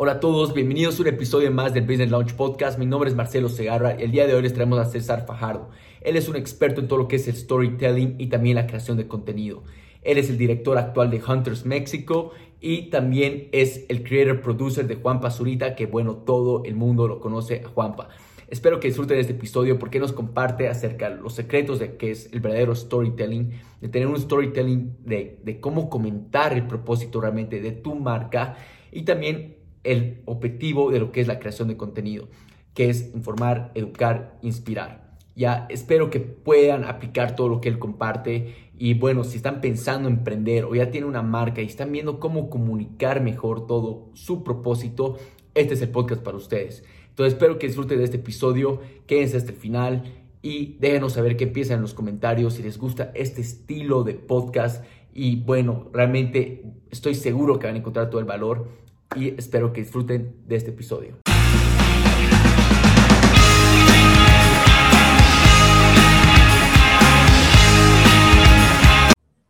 Hola a todos, bienvenidos a un episodio más del Business Launch Podcast. Mi nombre es Marcelo Segarra y el día de hoy les traemos a César Fajardo. Él es un experto en todo lo que es el storytelling y también la creación de contenido. Él es el director actual de Hunters México y también es el creator producer de Juanpa Zurita, que bueno, todo el mundo lo conoce a Juanpa. Espero que disfruten este episodio porque nos comparte acerca de los secretos de qué es el verdadero storytelling, de tener un storytelling de, de cómo comentar el propósito realmente de tu marca y también el objetivo de lo que es la creación de contenido, que es informar, educar, inspirar. Ya espero que puedan aplicar todo lo que él comparte y bueno, si están pensando en emprender o ya tienen una marca y están viendo cómo comunicar mejor todo su propósito, este es el podcast para ustedes. Entonces espero que disfruten de este episodio, quédense hasta el final y déjenos saber qué piensan en los comentarios si les gusta este estilo de podcast y bueno, realmente estoy seguro que van a encontrar todo el valor y espero que disfruten de este episodio.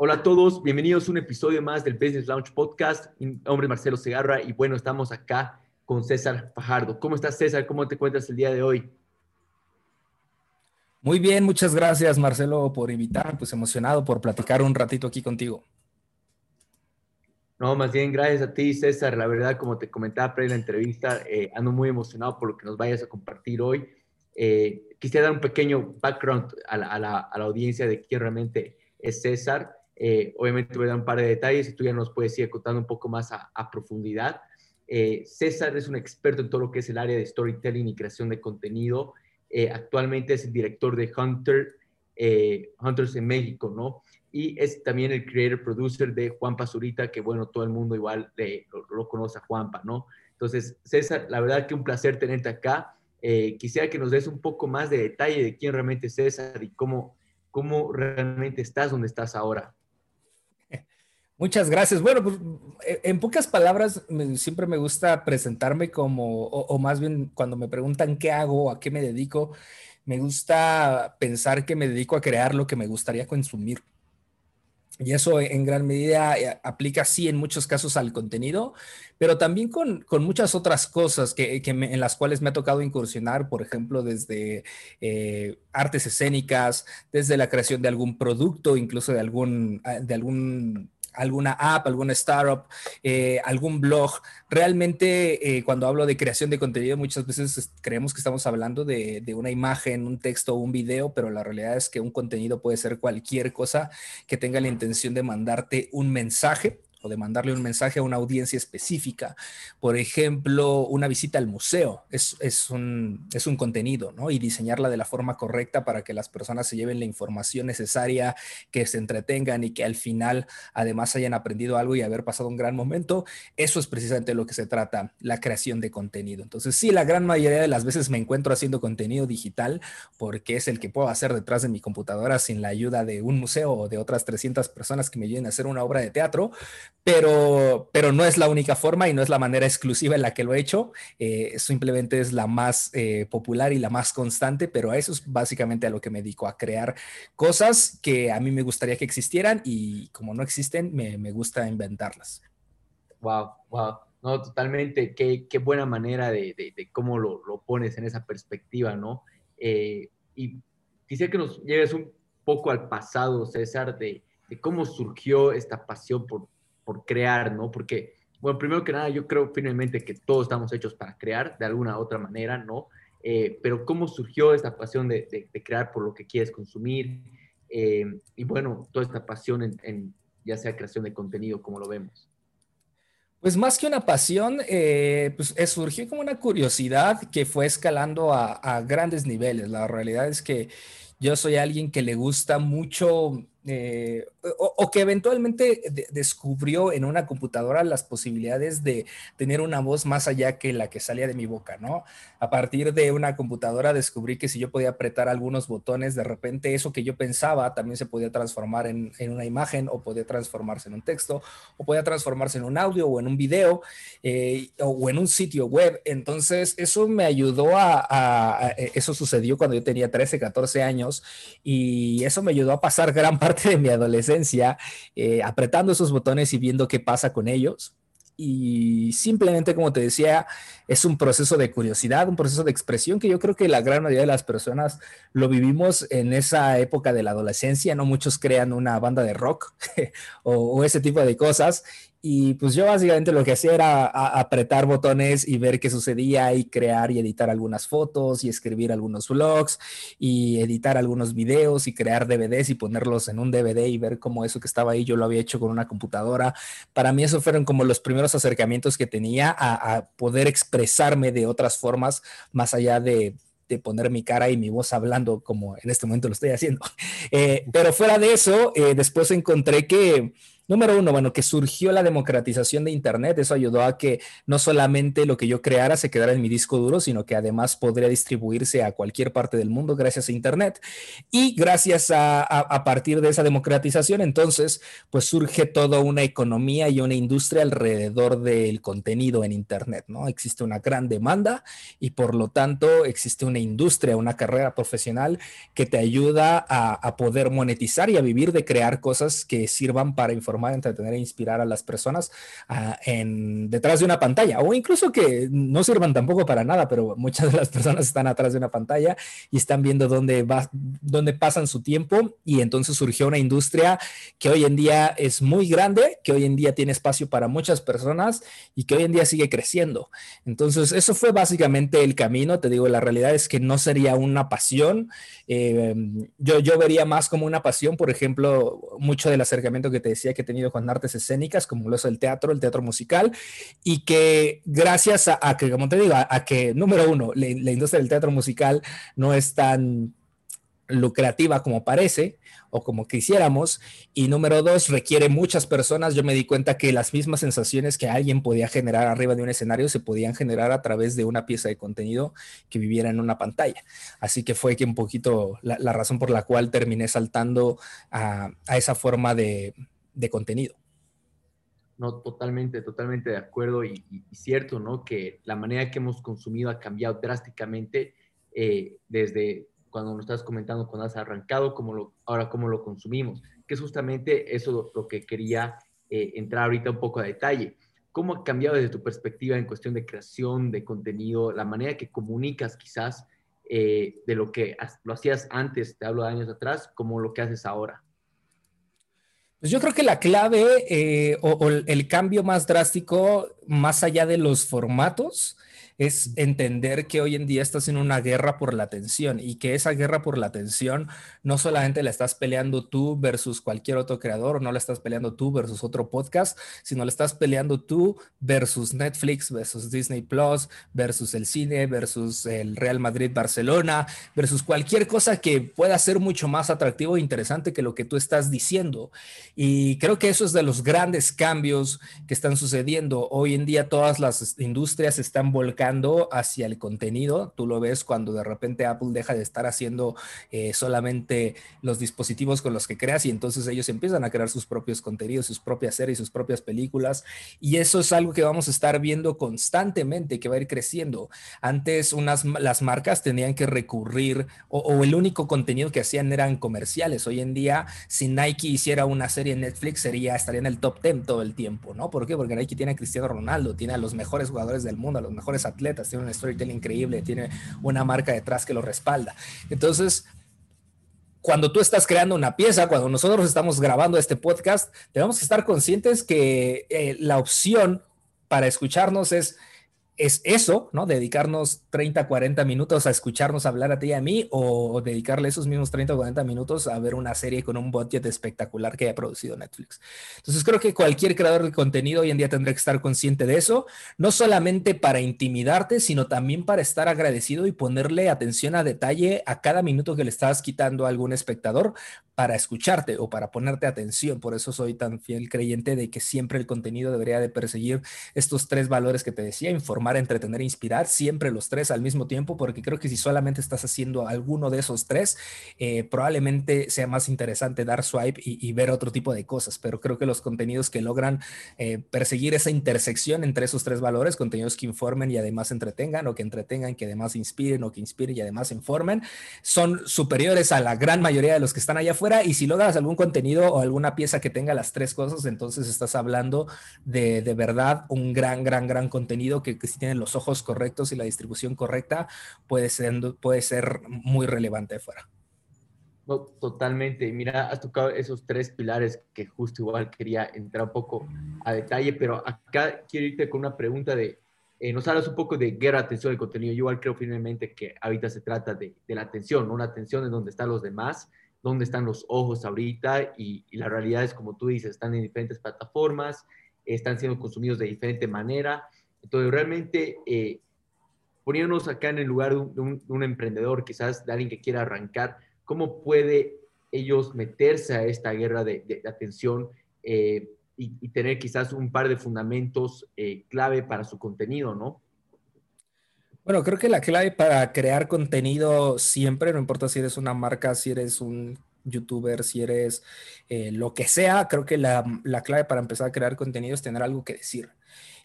Hola a todos, bienvenidos a un episodio más del Business Launch Podcast. Mi nombre es Marcelo Segarra y bueno, estamos acá con César Fajardo. ¿Cómo estás César? ¿Cómo te encuentras el día de hoy? Muy bien, muchas gracias Marcelo por invitar, pues emocionado por platicar un ratito aquí contigo. No, más bien gracias a ti, César. La verdad, como te comentaba pre la entrevista, eh, ando muy emocionado por lo que nos vayas a compartir hoy. Eh, quisiera dar un pequeño background a la, a, la, a la, audiencia de quién realmente es César. Eh, obviamente voy a dar un par de detalles y tú ya nos puedes ir contando un poco más a, a profundidad. Eh, César es un experto en todo lo que es el área de storytelling y creación de contenido. Eh, actualmente es el director de Hunter, Hunters en México, ¿no? Y es también el creator producer de Juanpa Zurita, que bueno, todo el mundo igual lo, conoce a Juanpa, ¿no? Entonces, César, la verdad que un placer tenerte acá. Eh, quisiera que nos des un poco más de detalle de quién realmente es César y cómo, cómo realmente estás donde estás ahora. Muchas gracias. Bueno, pues eh, en pocas palabras, siempre me gusta presentarme como, o, más bien cuando me preguntan qué hago, a qué me dedico, me gusta pensar que me dedico a crear lo que me gustaría consumir. Y eso en gran medida eh, aplica, sí, en muchos casos al contenido, pero también con, con muchas otras cosas que, que en las cuales me ha tocado incursionar, por ejemplo, desde eh, artes escénicas, desde la creación de algún producto, incluso de algún, ah, de algún alguna app, alguna startup, eh, algún blog. Realmente, eh, cuando hablo de creación de contenido, muchas veces creemos que estamos hablando de, de, una imagen, un texto un video, pero la realidad es que un contenido puede ser cualquier cosa que tenga la intención de mandarte un mensaje o de mandarle un mensaje a una audiencia específica. Por ejemplo, una visita al museo es, es, un, es un contenido, ¿no? Y diseñarla de la forma correcta para que las personas se lleven la información necesaria, que se entretengan y que al final además hayan aprendido algo y haber pasado un gran momento. Eso es precisamente lo que se trata, la creación de contenido. Entonces, sí, la gran mayoría de las veces me encuentro haciendo contenido digital porque es el que puedo hacer detrás de mi computadora sin la ayuda de un museo o de otras 300 personas que me ayuden a hacer una obra de teatro pero, pero no es la única forma y no es la manera exclusiva en la que lo he hecho. Eh, simplemente es la más eh, popular y la más constante, pero a eso es básicamente a lo que me dedico, a crear cosas que a mí me gustaría que existieran y como no existen, me, me gusta inventarlas. Wow, wow. No, totalmente. Qué, qué buena manera de, de, cómo lo, lo, pones en esa perspectiva, ¿no? Eh, y quisiera que nos lleves un poco al pasado, César, de, de cómo surgió esta pasión por, por crear, ¿no? Porque, bueno, primero que nada, yo creo finalmente que todos estamos hechos para crear de alguna otra manera, ¿no? Eh, pero cómo surgió esta pasión de, crear por lo que quieres consumir eh, y bueno, toda esta pasión en, ya sea creación de contenido, como lo vemos. Pues más que una pasión, eh, pues surgió como una curiosidad que fue escalando a, grandes niveles. La realidad es que yo soy alguien que le gusta mucho eh, o, que eventualmente de, descubrió en una computadora las posibilidades de tener una voz más allá que la que salía de mi boca, ¿no? A partir de una computadora descubrí que si yo podía apretar algunos botones, de repente eso que yo pensaba también se podía transformar en, una imagen o podía transformarse en un texto o podía transformarse en un audio o en un video eh, o, en un sitio web. Entonces eso me ayudó a, a, a, eso sucedió cuando yo tenía 13, 14 años y eso me ayudó a pasar gran parte de mi adolescencia eh, apretando esos botones y viendo qué pasa con ellos. y simplemente, como te decía, es un proceso de curiosidad, un proceso de expresión que yo creo que la gran mayoría de las personas lo vivimos en esa época de la adolescencia, no muchos crean una banda de rock o, ese tipo de cosas y pues yo básicamente lo que hacía era apretar botones y ver qué sucedía y crear y editar algunas fotos y escribir algunos blogs y editar algunos videos y crear DVDs y ponerlos en un DVD y ver cómo eso que estaba ahí yo lo había hecho con una computadora. Para mí eso fueron como los primeros acercamientos que tenía a, poder expresarme de otras formas más allá de, poner mi cara y mi voz hablando como en este momento lo estoy haciendo. Eh, pero fuera de eso, eh, después encontré que Número uno, bueno, que surgió la democratización de Internet. Eso ayudó a que no solamente lo que yo creara se quedara en mi disco duro, sino que además podría distribuirse a cualquier parte del mundo gracias a Internet. Y gracias a, a, partir de esa democratización, entonces, pues surge toda una economía y una industria alrededor del contenido en Internet, ¿no? Existe una gran demanda y por lo tanto existe una industria, una carrera profesional que te ayuda a, a poder monetizar y a vivir de crear cosas que sirvan para informar entretener e inspirar a las personas ah, en, detrás de una pantalla o incluso que no sirvan tampoco para nada, pero muchas de las personas están atrás de una pantalla y están viendo dónde, va, dónde pasan su tiempo y entonces surgió una industria que hoy en día es muy grande, que hoy en día tiene espacio para muchas personas y que hoy en día sigue creciendo. Entonces, eso fue básicamente el camino. Te digo, la realidad es que no sería una pasión. Eh, yo, yo vería más como una pasión, por ejemplo, mucho del acercamiento que te decía que tenido con artes escénicas, como lo es el teatro, el teatro musical, y que gracias a, que, como te digo, a, que, número uno, la, industria del teatro musical no es tan lucrativa como parece o como quisiéramos. Y número dos, requiere muchas personas. Yo me di cuenta que las mismas sensaciones que alguien podía generar arriba de un escenario se podían generar a través de una pieza de contenido que viviera en una pantalla. Así que fue que un poquito la, razón por la cual terminé saltando a esa forma de, de contenido. No, totalmente, totalmente de acuerdo y, cierto, ¿no? Que la manera que hemos consumido ha cambiado drásticamente eh, desde cuando nos estás comentando cuando has arrancado, como lo, ahora cómo lo consumimos, que es justamente eso lo, que quería eh, entrar ahorita un poco a detalle. ¿Cómo ha cambiado desde tu perspectiva en cuestión de creación de contenido, la manera que comunicas quizás eh, de lo que lo hacías antes, te hablo de años atrás, como lo que haces ahora? Pues yo creo que la clave eh, o, el cambio más drástico, más allá de los formatos, es entender que hoy en día estás en una guerra por la atención y que esa guerra por la atención no solamente la estás peleando tú versus cualquier otro creador, no la estás peleando tú versus otro podcast, sino la estás peleando tú versus Netflix, versus Disney Plus, versus el cine, versus el Real Madrid Barcelona, versus cualquier cosa que pueda ser mucho más atractivo e interesante que lo que tú estás diciendo. Y creo que eso es de los grandes cambios que están sucediendo. Hoy en día todas las industrias están volcando hacia el contenido. Tú lo ves cuando de repente Apple deja de estar haciendo eh, solamente los dispositivos con los que creas y entonces ellos empiezan a crear sus propios contenidos, sus propias series, sus propias películas. Y eso es algo que vamos a estar viendo constantemente, que va a ir creciendo. Antes unas, las marcas tenían que recurrir o, el único contenido que hacían eran comerciales. Hoy en día, si Nike hiciera una serie en Netflix, sería, estaría en el top 10 todo el tiempo, ¿no? ¿Por qué? Porque Nike tiene a Cristiano Ronaldo, tiene a los mejores jugadores del mundo, a los mejores atletas tiene un storytelling increíble, tiene una marca detrás que lo respalda. Entonces, cuando tú estás creando una pieza, cuando nosotros estamos grabando este podcast, tenemos que estar conscientes que eh, la opción para escucharnos es es eso, ¿no? Dedicarnos 30, 40 minutos a escucharnos hablar a ti y a mí o dedicarle esos mismos 30 o 40 minutos a ver una serie con un budget espectacular que haya producido Netflix. Entonces creo que cualquier creador de contenido hoy en día tendrá que estar consciente de eso, no solamente para intimidarte, sino también para estar agradecido y ponerle atención a detalle a cada minuto que le estás quitando a algún espectador para escucharte o para ponerte atención. Por eso soy tan fiel creyente de que siempre el contenido debería de perseguir estos tres valores que te decía, informar entretener e inspirar, siempre los tres al mismo tiempo, porque creo que si solamente estás haciendo alguno de esos tres, eh, probablemente sea más interesante dar swipe y, ver otro tipo de cosas, pero creo que los contenidos que logran eh, perseguir esa intersección entre esos tres valores, contenidos que informen y además entretengan, o que entretengan, que además inspiren, o que inspiren y además informen, son superiores a la gran mayoría de los que están allá afuera. Fuera y si logras algún contenido o alguna pieza que tenga las tres cosas, entonces estás hablando de, de verdad un gran, gran, gran contenido que, que, si tiene los ojos correctos y la distribución correcta, puede ser, puede ser muy relevante fuera. No, totalmente. Mira, has tocado esos tres pilares que justo igual quería entrar un poco a detalle, pero acá quiero irte con una pregunta de, eh, nos hablas un poco de guerra, atención del contenido. Yo igual creo firmemente que ahorita se trata de, de la atención, ¿no? una atención en donde están los demás, donde están los ojos ahorita y, y, la realidad es como tú dices, están en diferentes plataformas, están siendo consumidos de diferente manera. Entonces, realmente, eh, poniéndonos acá en el lugar de un, de, un, de un, emprendedor, quizás de alguien que quiera arrancar, ¿cómo puede ellos meterse a esta guerra de, atención? Eh, y, tener quizás un par de fundamentos eh, clave para su contenido, ¿no? Bueno, creo que la clave para crear contenido siempre, no importa si eres una marca, si eres un youtuber, si eres lo que sea, creo que la, la, clave para empezar a crear contenido es tener algo que decir.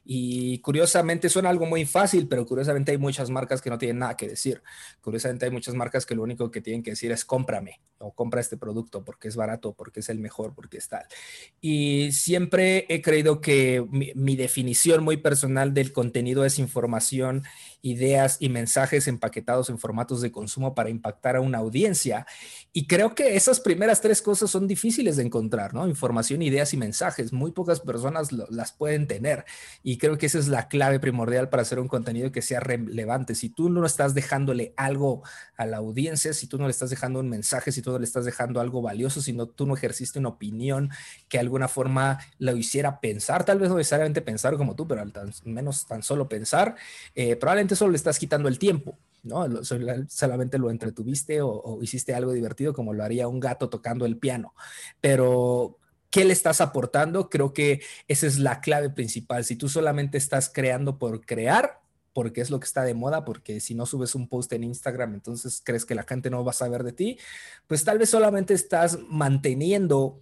Y curiosamente suena algo muy fácil, pero curiosamente hay muchas marcas que no tienen nada que decir. Curiosamente hay muchas marcas que lo único que tienen que decir es cómprame o compra este producto porque es barato, porque es el mejor, porque es tal. Y siempre he creído que mi, mi definición muy personal del contenido es información, ideas y mensajes empaquetados en formatos de consumo para impactar a una audiencia. Y creo que esas primeras tres cosas son difíciles de encontrar, ¿no? Información, ideas y mensajes. Muy pocas personas lo, las pueden tener. Y creo que esa es la clave primordial para hacer un contenido que sea relevante. Si tú no estás dejándole algo a la audiencia, si tú no le estás dejando un mensaje, si tú no le estás dejando algo valioso, si no, tú no ejerciste una opinión que de alguna forma lo hiciera pensar, tal vez no necesariamente pensar como tú, pero al menos tan solo pensar, eh, probablemente solo le estás quitando el tiempo. ¿no? Solamente lo entretuviste o, hiciste algo divertido como lo haría un gato tocando el piano. Pero, ¿qué le estás aportando? Creo que esa es la clave principal. Si tú solamente estás creando por crear, porque es lo que está de moda, porque si no subes un post en Instagram, entonces crees que la gente no va a saber de ti, pues tal vez solamente estás manteniendo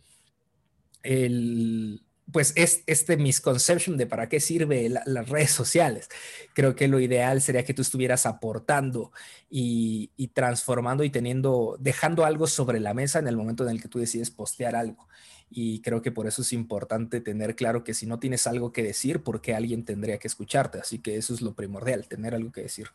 el, pues es este misconception de para qué sirve la, las redes sociales. Creo que lo ideal sería que tú estuvieras aportando y, y, transformando y teniendo, dejando algo sobre la mesa en el momento en el que tú decides postear algo. Y creo que por eso es importante tener claro que si no tienes algo que decir, ¿por qué alguien tendría que escucharte? Así que eso es lo primordial, tener algo que decir.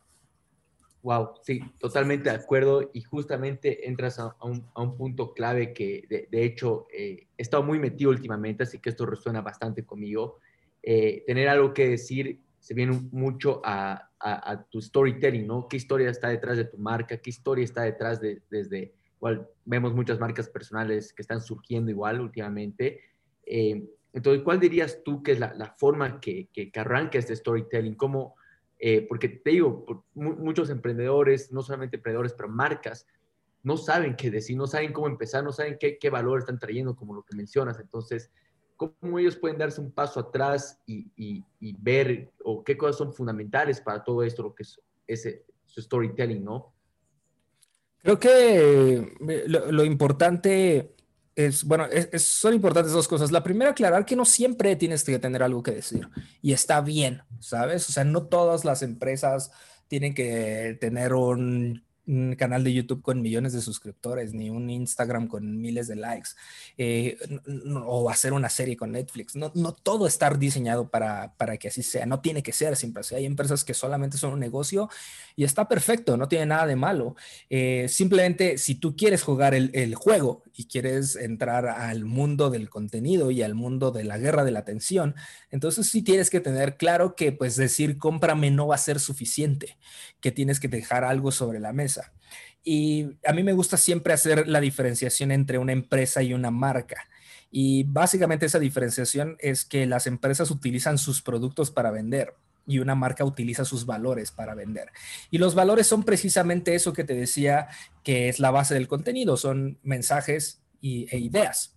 Wow, sí, totalmente de acuerdo y justamente entras a, un, punto clave que de, de hecho eh, he estado muy metido últimamente, así que esto resuena bastante conmigo. Eh, tener algo que decir se viene mucho a, a, tu storytelling, ¿no? ¿Qué historia está detrás de tu marca? ¿Qué historia está detrás de, desde, igual vemos muchas marcas personales que están surgiendo igual últimamente. Eh, entonces, ¿cuál dirías tú que es la, la forma que, que, que arranca este storytelling? ¿Cómo eh, porque te digo, muchos emprendedores, no solamente emprendedores, pero marcas, no saben qué decir, no saben cómo empezar, no saben qué, qué valor están trayendo, como lo que mencionas. Entonces, ¿cómo ellos pueden darse un paso atrás y, y, y ver o qué cosas son fundamentales para todo esto, lo que es ese, su storytelling, ¿no? Creo que lo, importante es, bueno, son importantes dos cosas. La primera, aclarar que no siempre tienes que tener algo que decir y está bien, ¿sabes? O sea, no todas las empresas tienen que tener un un canal de YouTube con millones de suscriptores, ni un Instagram con miles de likes, eh, o hacer una serie con Netflix. No, no todo está diseñado para, para, que así sea, no tiene que ser siempre así. Hay empresas que solamente son un negocio y está perfecto, no tiene nada de malo. Eh, simplemente si tú quieres jugar el, el, juego y quieres entrar al mundo del contenido y al mundo de la guerra de la atención, entonces sí tienes que tener claro que pues decir cómprame no va a ser suficiente, que tienes que dejar algo sobre la mesa. Y a mí me gusta siempre hacer la diferenciación entre una empresa y una marca. Y básicamente esa diferenciación es que las empresas utilizan sus productos para vender y una marca utiliza sus valores para vender. Y los valores son precisamente eso que te decía que es la base del contenido, son mensajes y, e ideas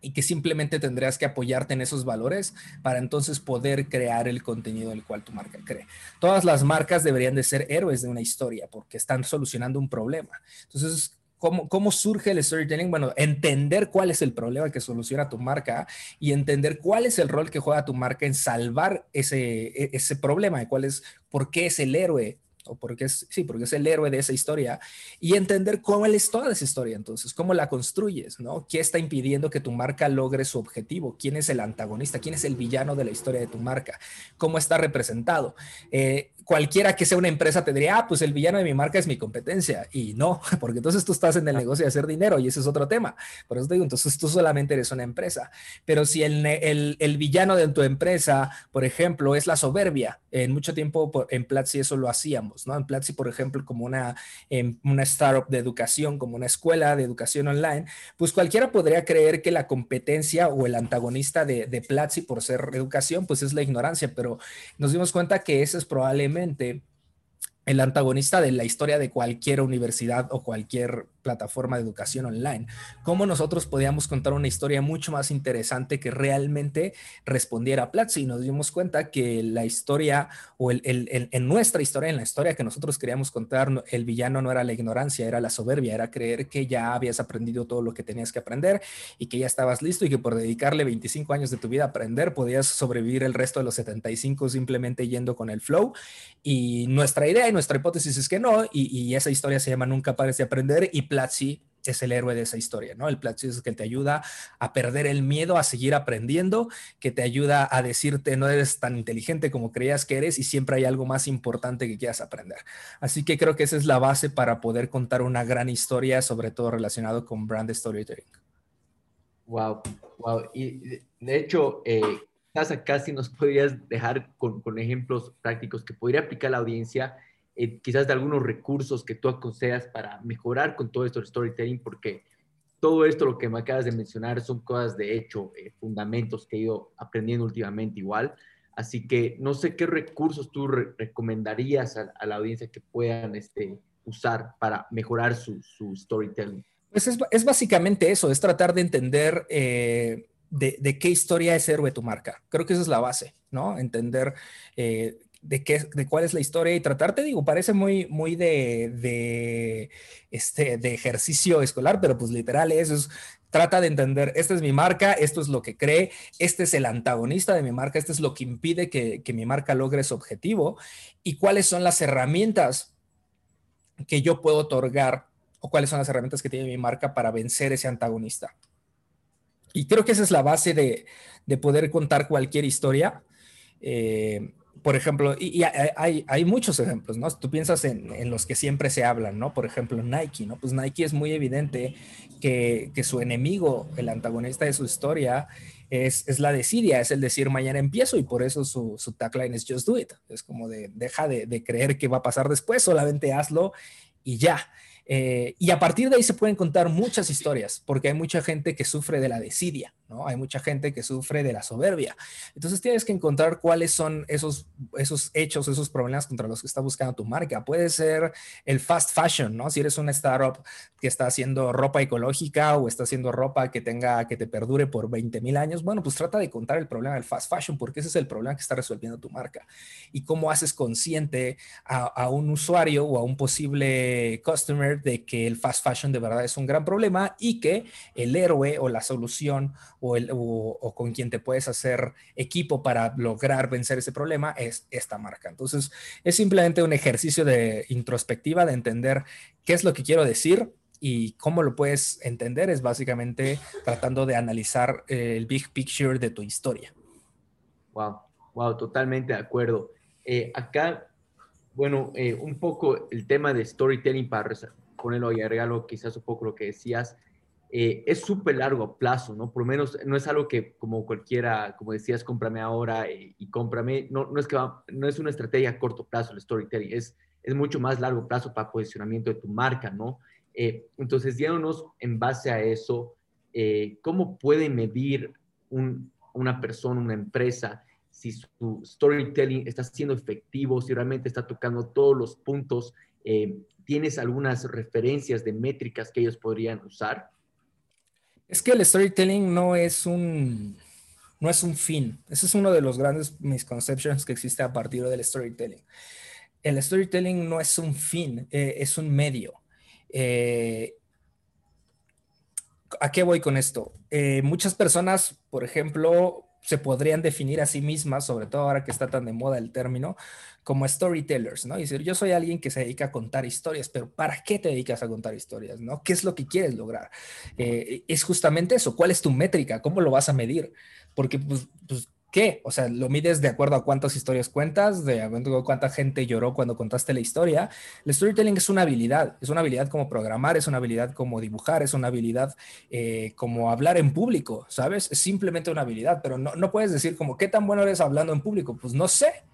y que simplemente tendrías que apoyarte en esos valores para entonces poder crear el contenido del cual tu marca cree. Todas las marcas deberían de ser héroes de una historia porque están solucionando un problema. Entonces, ¿Cómo, ¿Cómo, surge el storytelling? Bueno, entender cuál es el problema que soluciona tu marca y entender cuál es el rol que juega tu marca en salvar ese, e, ese problema, cuál es, por qué es el héroe o porque es, sí, porque es el héroe de esa historia, y entender cómo es toda esa historia, entonces, cómo la construyes, ¿no? ¿Qué está impidiendo que tu marca logre su objetivo? ¿Quién es el antagonista? ¿Quién es el villano de la historia de tu marca? ¿Cómo está representado? Eh, cualquiera que sea una empresa te diría, ah, pues el villano de mi marca es mi competencia. Y no, porque entonces tú estás en el negocio de hacer dinero y ese es otro tema. Por eso te digo, entonces tú solamente eres una empresa. Pero si el, el, el villano de tu empresa, por ejemplo, es la soberbia, en mucho tiempo en Platzi eso lo hacíamos, En Platzi, por ejemplo, como una, em, una startup de educación, como una escuela de educación online, pues cualquiera podría creer que la competencia o el antagonista de, de Platzi por ser educación, pues es la ignorancia, pero nos dimos cuenta que ese es probablemente el antagonista de la historia de cualquier universidad o cualquier plataforma de educación online. Cómo nosotros podíamos contar una historia mucho más interesante que realmente respondiera a Platzi. Y nos dimos cuenta que la historia o el, en nuestra historia, en la historia que nosotros queríamos contar, el villano no era la ignorancia, era la soberbia, era creer que ya habías aprendido todo lo que tenías que aprender y que ya estabas listo y que por dedicarle 25 años de tu vida a aprender podías sobrevivir el resto de los 75 simplemente yendo con el flow. Y nuestra idea y nuestra hipótesis es que no, y, y esa historia se llama Nunca pares de aprender y Platzi es el héroe de esa historia, ¿no? El Platzi es el que te ayuda a perder el miedo, a seguir aprendiendo, que te ayuda a decirte no eres tan inteligente como creías que eres y siempre hay algo más importante que quieras aprender. Así que creo que esa es la base para poder contar una gran historia, sobre todo relacionado con brand storytelling. Wow, wow. Y de hecho, eh, acá si nos podrías dejar con, con ejemplos prácticos que podría aplicar la audiencia eh, quizás de algunos recursos que tú aconsejas para mejorar con todo esto del storytelling, porque todo esto, lo que me acabas de mencionar, son cosas de hecho, eh, fundamentos que he ido aprendiendo últimamente igual. Así que no sé qué recursos tú recomendarías a, la audiencia que puedan este, usar para mejorar su, storytelling. Pues es, es, básicamente eso, es tratar de entender eh, de, de, qué historia es héroe tu marca. Creo que esa es la base, ¿no? Entender eh, de, qué, de cuál es la historia y tratarte, digo, parece muy, muy de, de, este, de ejercicio escolar, pero pues literal eso es, trata de entender, esta es mi marca, esto es lo que cree, este es el antagonista de mi marca, este es lo que impide que, que mi marca logre su objetivo y cuáles son las herramientas que yo puedo otorgar o cuáles son las herramientas que tiene mi marca para vencer ese antagonista. Y creo que esa es la base de, de poder contar cualquier historia. Eh, por ejemplo, y, hay, hay, muchos ejemplos, ¿no? Tú piensas en, en, los que siempre se hablan, ¿no? Por ejemplo, Nike, ¿no? Pues Nike es muy evidente que, que su enemigo, el antagonista de su historia, es, es, la desidia, es el decir mañana empiezo y por eso su, su tagline es just do it. Es como de deja de, de creer que va a pasar después, solamente hazlo y ya. Eh, y a partir de ahí se pueden contar muchas historias, porque hay mucha gente que sufre de la desidia, ¿no? Hay mucha gente que sufre de la soberbia. Entonces tienes que encontrar cuáles son esos, esos hechos, esos problemas contra los que está buscando tu marca. Puede ser el fast fashion, ¿no? Si eres una startup que está haciendo ropa ecológica o está haciendo ropa que tenga, que te perdure por 20 mil años, bueno, pues trata de contar el problema del fast fashion, porque ese es el problema que está resolviendo tu marca. Y cómo haces consciente a, a un usuario o a un posible customer de que el fast fashion de verdad es un gran problema y que el héroe o la solución o, el, o, con quien te puedes hacer equipo para lograr vencer ese problema es esta marca. Entonces, es simplemente un ejercicio de introspectiva, de entender qué es lo que quiero decir, y cómo lo puedes entender es básicamente tratando de analizar el big picture de tu historia. Wow, wow, totalmente de acuerdo. Eh, acá, bueno, eh, un poco el tema de storytelling para ponerlo y agregarlo quizás un poco lo que decías, eh, es súper largo plazo, ¿no? Por lo menos no es algo que como cualquiera, como decías, cómprame ahora y, y cómprame, no, no, es que no es una estrategia a corto plazo el storytelling, es, es mucho más largo plazo para posicionamiento de tu marca, ¿no? Eh, entonces, diéndonos en base a eso, eh, ¿cómo puede medir un, una persona, una empresa, si su storytelling está siendo efectivo, si realmente está tocando todos los puntos ¿Tienes algunas referencias de métricas que ellos podrían usar? Es que el storytelling no es un, no es un fin. Ese es uno de los grandes misconceptions que existe a partir del storytelling. El storytelling no es un fin, eh, es un medio. Eh, ¿A qué voy con esto? muchas personas, por ejemplo, se podrían definir a sí mismas, sobre todo ahora que está tan de moda el término, como storytellers, ¿no? Y decir, yo soy alguien que se dedica a contar historias, pero ¿para qué te dedicas a contar historias, ¿no? ¿Qué es lo que quieres lograr? Eh, es justamente eso, ¿cuál es tu métrica? ¿Cómo lo vas a medir? Porque, pues, pues ¿qué? O sea, lo mides de acuerdo a cuántas historias cuentas, de acuerdo a cuánta gente lloró cuando contaste la historia. El storytelling es una habilidad, es una habilidad como programar, es una habilidad como dibujar, es una habilidad eh, como hablar en público, ¿sabes? Es simplemente una habilidad, pero no, no puedes decir como, ¿qué tan bueno eres hablando en público? Pues no sé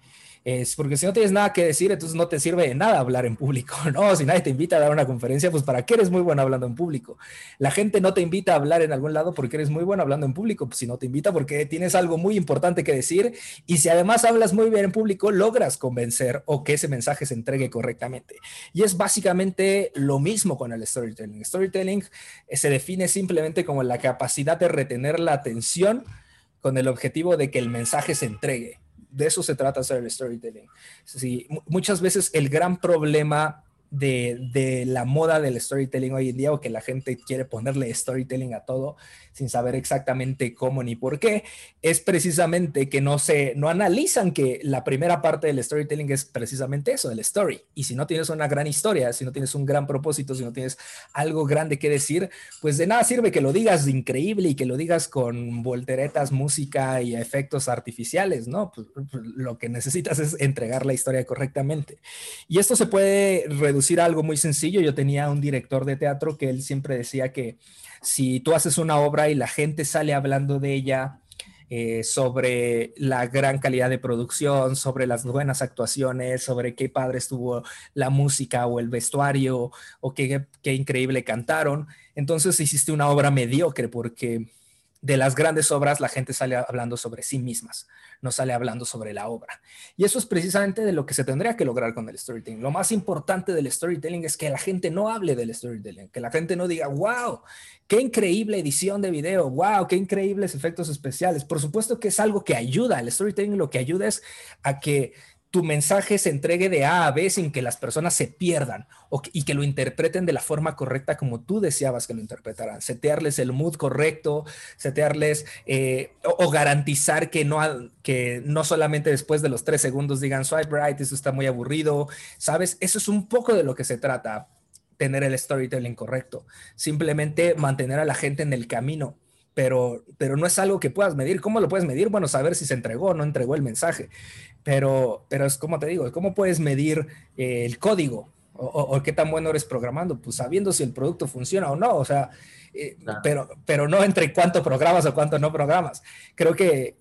es porque si no tienes nada que decir, entonces no te sirve de nada hablar en público, ¿no? Si nadie te invita a dar una conferencia, pues ¿para qué eres muy bueno hablando en público? La gente no te invita a hablar en algún lado porque eres muy bueno hablando en público, pues si no te invita porque tienes algo muy importante que decir y si además hablas muy bien en público, logras convencer o que ese mensaje se entregue correctamente. Y es básicamente lo mismo con el storytelling. Storytelling eh, se define simplemente como la capacidad de retener la atención con el objetivo de que el mensaje se entregue de eso se trata hacer el storytelling. Sí, muchas veces el gran problema de, la moda del storytelling hoy en día o que la gente quiere ponerle storytelling a todo sin saber exactamente cómo ni por qué, es precisamente que no se, no analizan que la primera parte del storytelling es precisamente eso, el story. Y si no tienes una gran historia, si no tienes un gran propósito, si no tienes algo grande que decir, pues de nada sirve que lo digas increíble y que lo digas con volteretas, música y efectos artificiales, ¿no? Pues, pues, lo que necesitas es entregar la historia correctamente. Y esto se puede reducir a algo muy sencillo. Yo tenía un director de teatro que él siempre decía que si tú haces una obra y la gente sale hablando de ella, eh, sobre la gran calidad de producción, sobre las buenas actuaciones, sobre qué padre estuvo la música o el vestuario o qué, qué increíble cantaron. Entonces hiciste una obra mediocre porque de las grandes obras la gente sale hablando sobre sí mismas, no sale hablando sobre la obra. Y eso es precisamente de lo que se tendría que lograr con el storytelling. Lo más importante del storytelling es que la gente no hable del storytelling, que la gente no diga, wow, qué increíble edición de video, wow, qué increíbles efectos especiales. Por supuesto que es algo que ayuda, el storytelling lo que ayuda es a que tu mensaje se entregue de A a B sin que las personas se pierdan y que lo interpreten de la forma correcta como tú deseabas que lo interpretaran. Setearles el mood correcto, setearles eh, o, garantizar que no, que no solamente después de los tres segundos digan swipe right, eso está muy aburrido, ¿sabes? Eso es un poco de lo que se trata tener el storytelling correcto. Simplemente mantener a la gente en el camino pero, pero no es algo que puedas medir. ¿Cómo lo puedes medir? Bueno, saber si se entregó o no entregó el mensaje. Pero, pero es como te digo, ¿cómo puedes medir eh, el código? O, qué tan bueno eres programando? Pues sabiendo si el producto funciona o no. O sea, eh, pero, pero no entre cuánto programas o cuánto no programas. Creo que,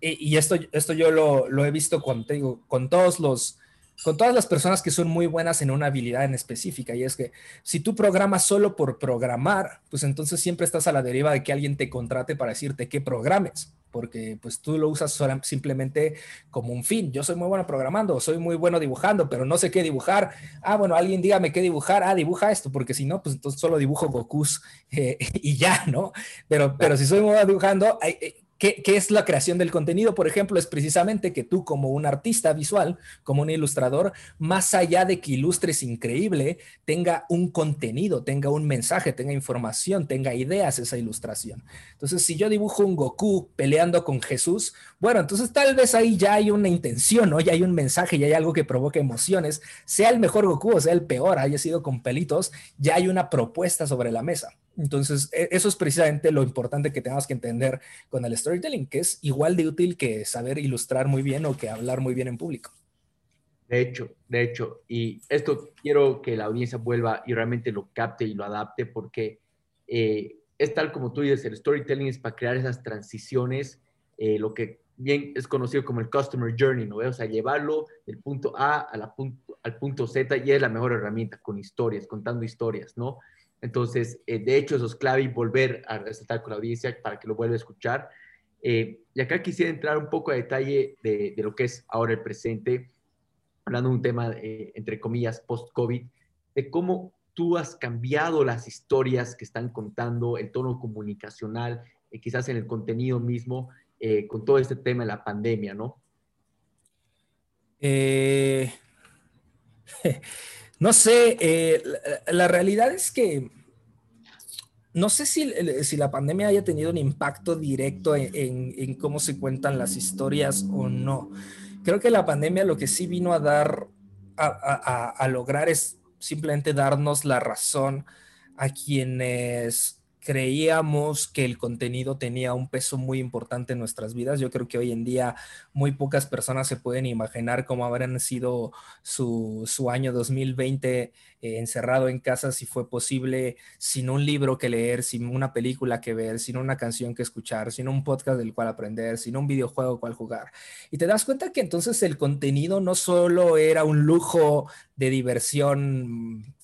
y esto, esto yo lo, lo he visto con, te digo, con todos los con todas las personas que son muy buenas en una habilidad en específica. Y es que si tú programas solo por programar, pues entonces siempre estás a la deriva de que alguien te contrate para decirte qué programes, porque pues tú lo usas simplemente como un fin. Yo soy muy bueno programando, soy muy bueno dibujando, pero no sé qué dibujar. Ah, bueno, alguien dígame qué dibujar. Ah, dibuja esto, porque si no, pues entonces solo dibujo Gokus eh, y ya, ¿no? Pero, pero si soy muy bueno dibujando, hay, ¿Qué, es la creación del contenido? Por ejemplo, es precisamente que tú como un artista visual, como un ilustrador, más allá de que ilustres increíble, tenga un contenido, tenga un mensaje, tenga información, tenga ideas esa ilustración. Entonces, si yo dibujo un Goku peleando con Jesús, bueno, entonces tal vez ahí ya hay una intención, ¿no? Ya hay un mensaje, ya hay algo que provoque emociones, sea el mejor Goku o sea el peor, haya sido con pelitos, ya hay una propuesta sobre la mesa. Entonces, e, eso es precisamente lo importante que tenemos que entender con el storytelling, que es igual de útil que saber ilustrar muy bien o que hablar muy bien en público. De hecho, de hecho, y esto quiero que la audiencia vuelva y realmente lo capte y lo adapte porque eh, es tal como tú dices, el storytelling es para crear esas transiciones, eh, lo que bien es conocido como el customer journey, ¿no? O sea, llevarlo del punto A a la punto, al punto Z y es la mejor herramienta con historias, contando historias, ¿no? Entonces, eh, de hecho, eso es clave y volver a resaltar con la audiencia para que lo vuelva a escuchar. Eh, y acá quisiera entrar un poco a detalle de, lo que es ahora el presente, hablando de un tema, eh, entre comillas, post-COVID, de cómo tú has cambiado las historias que están contando, el tono comunicacional, quizás en el contenido mismo, con todo este tema de la pandemia, ¿no? No sé, eh, la, realidad es que no sé si, si, la pandemia haya tenido un impacto directo en, cómo se cuentan las historias o no. Creo que la pandemia lo que sí vino a dar, a lograr es simplemente darnos la razón a quienes creíamos que el contenido tenía un peso muy importante en nuestras vidas. Yo creo que hoy en día muy pocas personas se pueden imaginar cómo habrán sido su, año 2020 eh, encerrado en casa si fue posible sin un libro que leer, sin una película que ver, sin una canción que escuchar, sin un podcast del cual aprender, sin un videojuego cual jugar. Y te das cuenta que entonces el contenido no solo era un lujo de diversión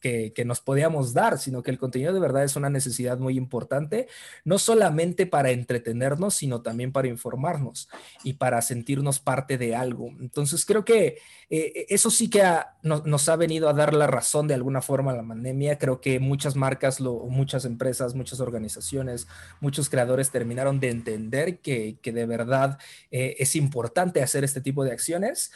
que, nos podíamos dar, sino que el contenido de verdad es una necesidad muy importante, no solamente para entretenernos, sino también para informarnos y para sentirnos parte de algo. Entonces creo que eh, eso sí que nos ha venido a dar la razón de alguna forma a la pandemia. Creo que muchas marcas, muchas empresas, muchas organizaciones, muchos creadores terminaron de entender que, de verdad eh, es importante hacer este tipo de acciones.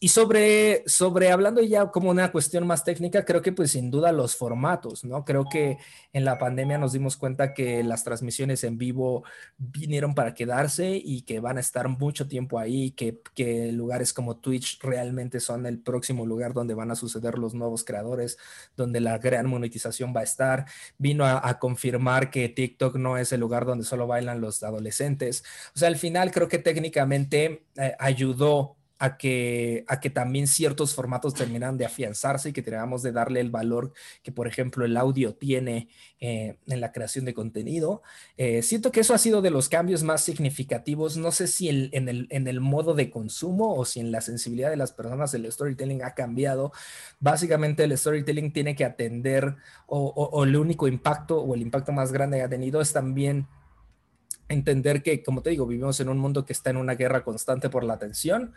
Y sobre, sobre hablando ya como una cuestión más técnica, creo que pues sin duda los formatos, ¿no? Creo que en la pandemia nos dimos cuenta que las transmisiones en vivo vinieron para quedarse y que van a estar mucho tiempo ahí, que, que lugares como Twitch realmente son el próximo lugar donde van a suceder los nuevos creadores, donde la gran monetización va a estar. Vino a, confirmar que TikTok no es el lugar donde solo bailan los adolescentes. O sea, al final creo que técnicamente eh, ayudó a que, a que también ciertos formatos terminan de afianzarse y que tenemos de darle el valor que, por ejemplo, el audio tiene eh, en la creación de contenido. Eh, siento que eso ha sido de los cambios más significativos. No sé si en, el, en el modo de consumo o si en la sensibilidad de las personas el storytelling ha cambiado. Básicamente el storytelling tiene que atender o, o el único impacto o el impacto más grande que ha tenido es también entender que, como te digo, vivimos en un mundo que está en una guerra constante por la atención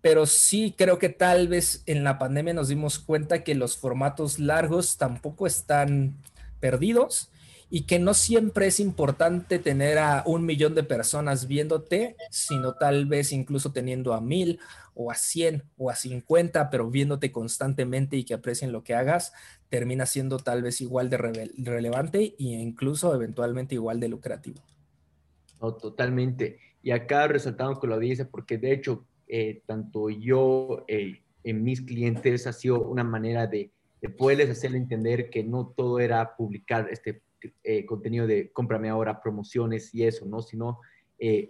pero sí creo que tal vez en la pandemia nos dimos cuenta que los formatos largos tampoco están perdidos y que no siempre es importante tener a un millón de personas viéndote, sino tal vez incluso teniendo a mil o a cien o a cincuenta, pero viéndote constantemente y que aprecien lo que hagas, termina siendo tal vez igual de relevante e incluso eventualmente igual de lucrativo. No, totalmente. Y acá resaltamos con la audiencia, porque de hecho eh, tanto yo eh, en mis clientes ha sido una manera de, poderles hacerle entender que no todo era publicar este eh, contenido de cómprame ahora, promociones y eso, ¿no? Sino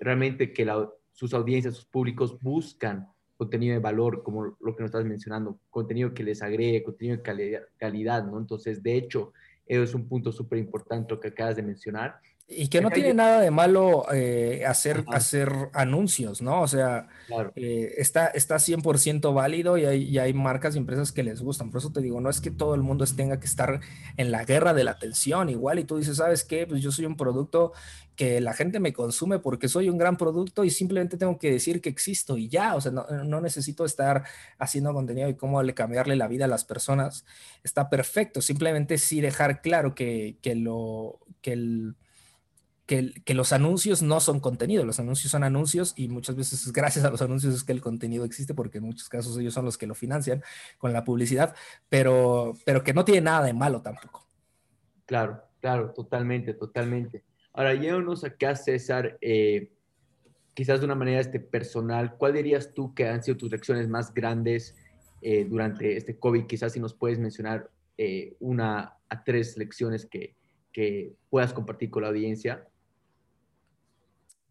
realmente que sus audiencias, sus públicos buscan contenido de valor, como lo que nos estás mencionando, contenido que les agregue, contenido de calidad, calidad ¿no? Entonces, de hecho, eso es un punto súper importante lo que acabas de mencionar. Y que no tiene nada de malo eh, hacer, hacer anuncios, ¿no? O sea, eh, está, está 100% válido y hay, y hay, marcas y empresas que les gustan. Por eso te digo, no es que todo el mundo tenga que estar en la guerra de la atención igual y tú dices, ¿sabes qué? Pues yo soy un producto que la gente me consume porque soy un gran producto y simplemente tengo que decir que existo y ya, o sea, no, no necesito estar haciendo contenido y cómo le cambiarle la vida a las personas. Está perfecto, simplemente sí dejar claro que, que lo, que el que, los anuncios no son contenido, los anuncios son anuncios y muchas veces gracias a los anuncios es que el contenido existe porque en muchos casos ellos son los que lo financian con la publicidad, pero, pero que no tiene nada de malo tampoco. Claro, claro, totalmente, totalmente. Ahora, llévanos acá, César, eh, quizás de una manera este, personal, ¿cuál dirías tú que han sido tus lecciones más grandes eh, durante este COVID? Quizás si nos puedes mencionar eh, una a tres lecciones que, que puedas compartir con la audiencia.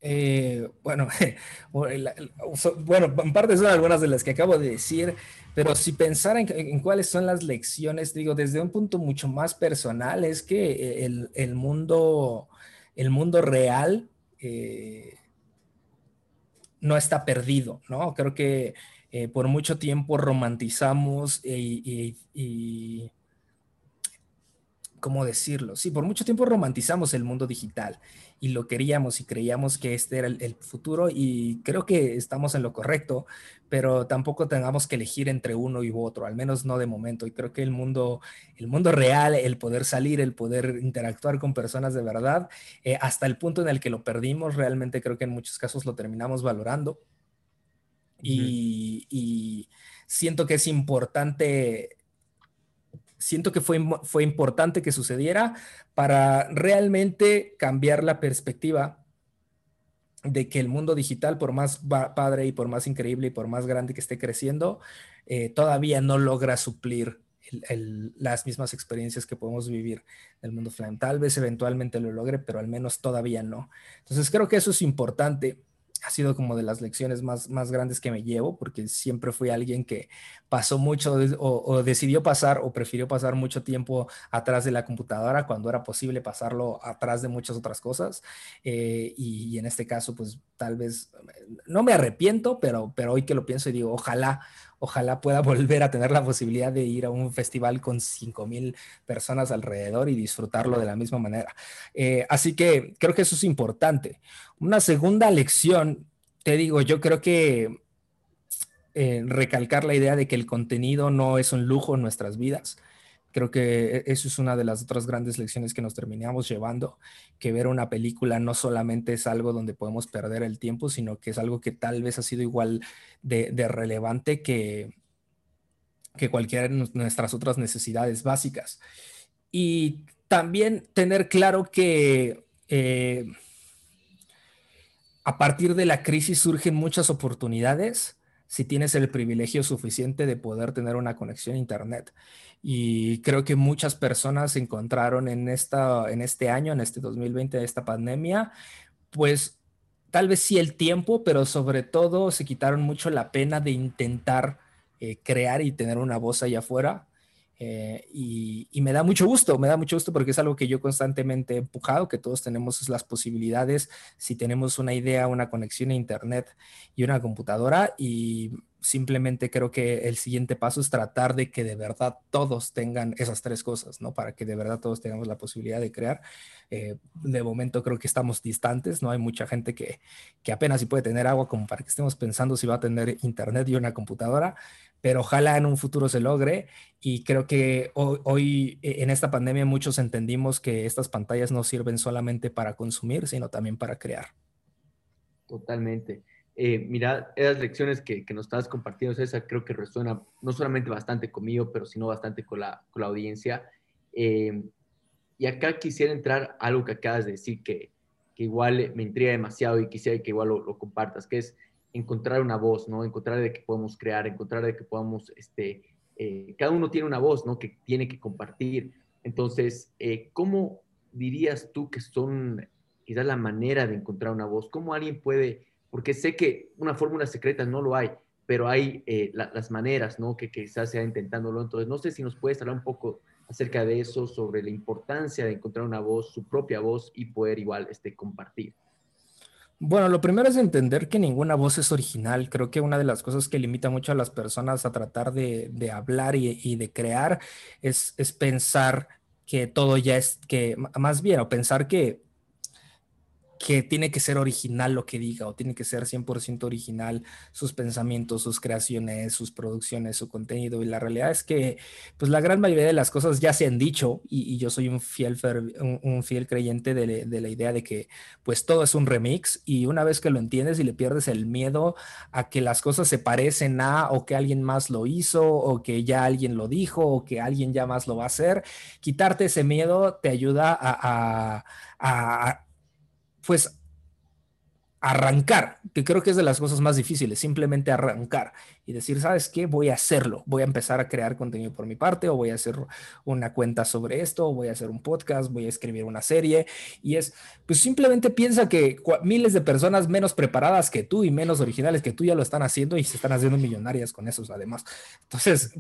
Eh, bueno, bueno, en parte son algunas de las que acabo de decir, pero si pensar en, cuáles son las lecciones, digo, desde un punto mucho más personal, es que el, mundo, el mundo real eh, no está perdido, ¿no? Creo que eh, por mucho tiempo romantizamos y ¿cómo decirlo? Sí, por mucho tiempo romantizamos el mundo digital y lo queríamos y creíamos que este era el, futuro y creo que estamos en lo correcto, pero tampoco tengamos que elegir entre uno y otro, al menos no de momento. Y creo que el mundo, el mundo real, el poder salir, el poder interactuar con personas de verdad, eh, hasta el punto en el que lo perdimos, realmente creo que en muchos casos lo terminamos valorando. y, y siento que es importante siento que fue, fue importante que sucediera para realmente cambiar la perspectiva de que el mundo digital, por más padre y por más increíble y por más grande que esté creciendo, eh, todavía no logra suplir las mismas experiencias que podemos vivir en el mundo offline. Tal vez eventualmente lo logre, pero al menos todavía no. Entonces creo que eso es importante ha sido como de las lecciones más, más grandes que me llevo, porque siempre fui alguien que pasó mucho o, decidió pasar o prefirió pasar mucho tiempo atrás de la computadora cuando era posible pasarlo atrás de muchas otras cosas. Eh, y, en este caso, pues tal vez, no me arrepiento, pero, pero hoy que lo pienso y digo, ojalá, ojalá pueda volver a tener la posibilidad de ir a un festival con 5.000 personas alrededor y disfrutarlo de la misma manera. Eh, así que creo que eso es importante. Una segunda lección, te digo, yo creo que eh, recalcar la idea de que el contenido no es un lujo en nuestras vidas. Creo que e-, eso es una de las otras grandes lecciones que nos terminamos llevando, que ver una película no solamente es algo donde podemos perder el tiempo, sino que es algo que tal vez ha sido igual de, relevante que, que cualquiera de nuestras otras necesidades básicas. Y también tener claro que eh, a partir de la crisis surgen muchas oportunidades si tienes el privilegio suficiente de poder tener una conexión a Internet. Y creo que muchas personas encontraron en, esta, en este año, en este 2020, esta pandemia, pues tal vez sí el tiempo, pero sobre todo se quitaron mucho la pena de intentar eh, crear y tener una voz allá afuera eh, y, me da mucho gusto, me da mucho gusto porque es algo que yo constantemente he empujado, que todos tenemos las posibilidades si tenemos una idea, una conexión a Internet y una computadora y simplemente creo que el siguiente paso es tratar de que de verdad todos tengan esas tres cosas, ¿no? Para que de verdad todos tengamos la posibilidad de crear. Eh, de momento creo que estamos distantes, ¿no? Hay mucha gente que, que apenas si puede tener agua como para que estemos pensando si va a tener internet y una computadora, pero ojalá en un futuro se logre y creo que hoy, eh, en esta pandemia muchos entendimos que estas pantallas no sirven solamente para consumir, sino también para crear. Totalmente. Eh, mira, esas lecciones que, que, nos estás compartiendo, César, creo que resuena no solamente bastante conmigo, pero sino bastante con la, con la audiencia. Eh, y acá quisiera entrar algo que acabas de decir que, que igual me intriga demasiado y quisiera que igual lo, lo compartas, que es encontrar una voz, ¿no? Encontrar de que podemos crear, encontrar de que podamos, este, eh, cada uno tiene una voz, ¿no? Que tiene que compartir. Entonces, eh, ¿cómo dirías tú que son quizás la manera de encontrar una voz? ¿Cómo alguien puede, porque sé que una fórmula secreta no lo hay, pero hay eh, las maneras, ¿no? Que, quizás sea intentándolo. Entonces, no sé si nos puedes hablar un poco acerca de eso, sobre la importancia de encontrar una voz, su propia voz y poder igual este, compartir. Bueno, lo primero es entender que ninguna voz es original. Creo que una de las cosas que limita mucho a las personas a tratar de, hablar y, de crear es, es pensar que todo ya es, que más bien, o pensar que que tiene que ser original lo que diga o tiene que ser 100% original sus pensamientos, sus creaciones, sus producciones, su contenido. Y la realidad es que pues la gran mayoría de las cosas ya se han dicho y, yo soy un fiel, un, fiel creyente de, la idea de que pues todo es un remix y una vez que lo entiendes y le pierdes el miedo a que las cosas se parecen a o que alguien más lo hizo o que ya alguien lo dijo o que alguien ya más lo va a hacer, quitarte ese miedo te ayuda a pues arrancar, que creo que es de las cosas más difíciles, simplemente arrancar y decir, ¿sabes qué? Voy a hacerlo, voy a empezar a crear contenido por mi parte o voy a hacer una cuenta sobre esto, o voy a hacer un podcast, voy a escribir una serie y es, pues simplemente piensa que miles de personas menos preparadas que tú y menos originales que tú ya lo están haciendo y se están haciendo millonarias con esos además. Entonces,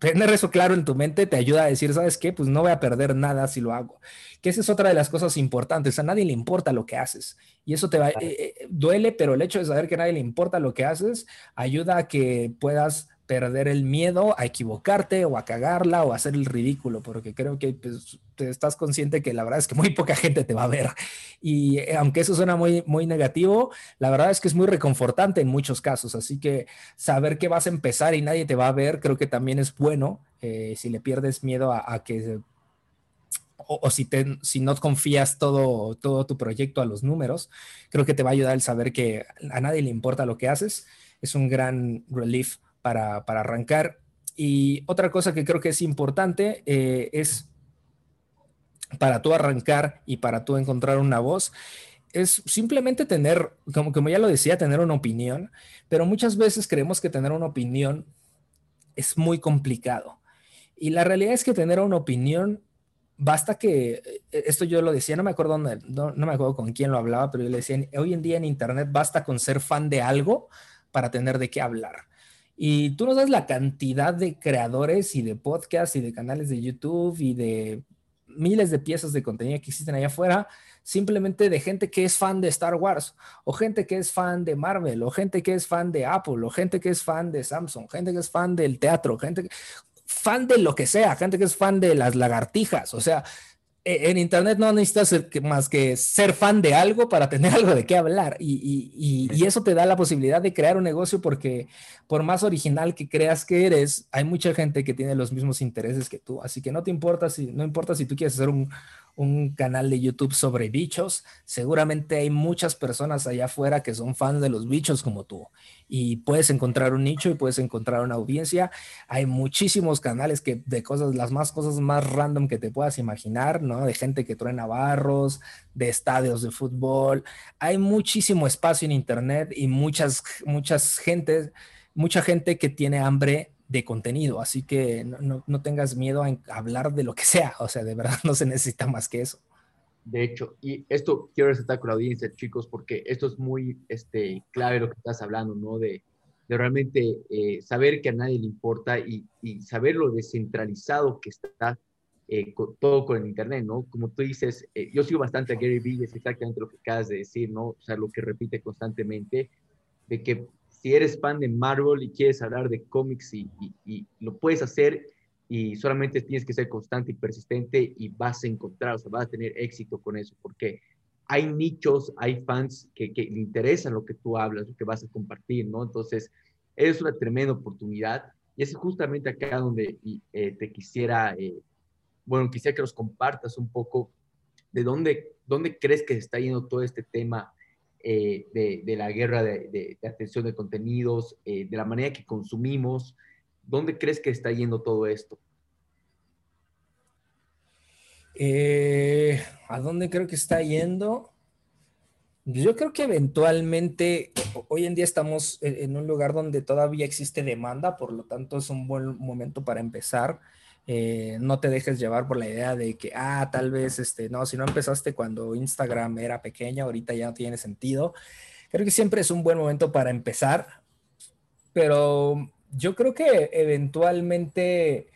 tener eso claro en tu mente te ayuda a decir, ¿sabes qué? Pues no voy a perder nada si lo hago. Que esa es otra de las cosas importantes, a nadie le importa lo que haces y eso te va, eh, eh, duele, pero el hecho de saber que a nadie le importa lo que haces ayuda a que puedas perder el miedo a equivocarte o a cagarla o a hacer el ridículo, porque creo que pues, te estás consciente que la verdad es que muy poca gente te va a ver. Y eh, aunque eso suena muy, muy negativo, la verdad es que es muy reconfortante en muchos casos. Así que saber que vas a empezar y nadie te va a ver, creo que también es bueno si le pierdes miedo a que o, si, te, si no confías todo, todo tu proyecto a los números, creo que te va a ayudar el saber que a nadie le importa lo que haces. Es un gran relief para, para arrancar. Y otra cosa que creo que es importante eh, es para tú arrancar y para tú encontrar una voz, es simplemente tener, como, como ya lo decía, tener una opinión, pero muchas veces creemos que tener una opinión es muy complicado. Y la realidad es que tener una opinión, basta que, eh, esto yo lo decía, no me acuerdo, no, no me acuerdo con quién lo hablaba, pero yo le decía, hoy en día en Internet basta con ser fan de algo para tener de qué hablar. Y tú no sabes la cantidad de creadores y de podcasts y de canales de YouTube y de miles de piezas de contenido que existen allá afuera, simplemente de gente que es fan de Star Wars, o gente que es fan de Marvel, o gente que es fan de Apple, o gente que es fan de Samsung, gente que es fan del teatro, gente que, fan de lo que sea, gente que es fan de las lagartijas, o sea, e, en internet no necesitas más que ser fan de algo para tener algo de qué hablar y, y, eso te da la posibilidad de crear un negocio porque por más original que creas que eres, hay mucha gente que tiene los mismos intereses que tú, así que no te importa si no importa si tú quieres hacer un, un canal de YouTube sobre bichos, seguramente hay muchas personas allá afuera que son fans de los bichos como tú. Y puedes encontrar un nicho y puedes encontrar una audiencia. Hay muchísimos canales que de cosas, las más cosas más random que te puedas imaginar, ¿no? De gente que truena barros, de estadios de fútbol. Hay muchísimo espacio en internet y muchas, muchas gentes, mucha gente que tiene hambre de contenido, así que no, no, tengas miedo a hablar de lo que sea, o sea, de verdad no se necesita más que eso. De hecho, y esto quiero resaltar con la audiencia, chicos, porque esto es muy este, clave lo que estás hablando, ¿no? De, realmente eh, saber que a nadie le importa y, saber lo descentralizado que está eh, todo con el Internet, ¿no? Como tú dices, eh, yo sigo bastante a Gary Vee, es exactamente lo que acabas de decir, ¿no? O sea, lo que repite constantemente, de que si eres fan de Marvel y quieres hablar de cómics y, lo puedes hacer y solamente tienes que ser constante y persistente y vas a encontrar, o sea, vas a tener éxito con eso, porque hay nichos, hay fans que, le interesan lo que tú hablas, lo que vas a compartir, ¿no? Entonces, es una tremenda oportunidad y es justamente acá donde eh, te quisiera, eh, bueno, quisiera que nos compartas un poco de dónde, dónde crees que se está yendo todo este tema eh, de, la guerra de, atención de contenidos, eh, de la manera que consumimos. ¿Dónde crees que está yendo todo esto? Eh, ¿A dónde creo que está yendo? Yo creo que eventualmente, hoy en día estamos en un lugar donde todavía existe demanda, por lo tanto es un buen momento para empezar. Eh, no te dejes llevar por la idea de que, ah, tal vez, este, no, si no empezaste cuando Instagram era pequeña, ahorita ya no tiene sentido. Creo que siempre es un buen momento para empezar, pero yo creo que eventualmente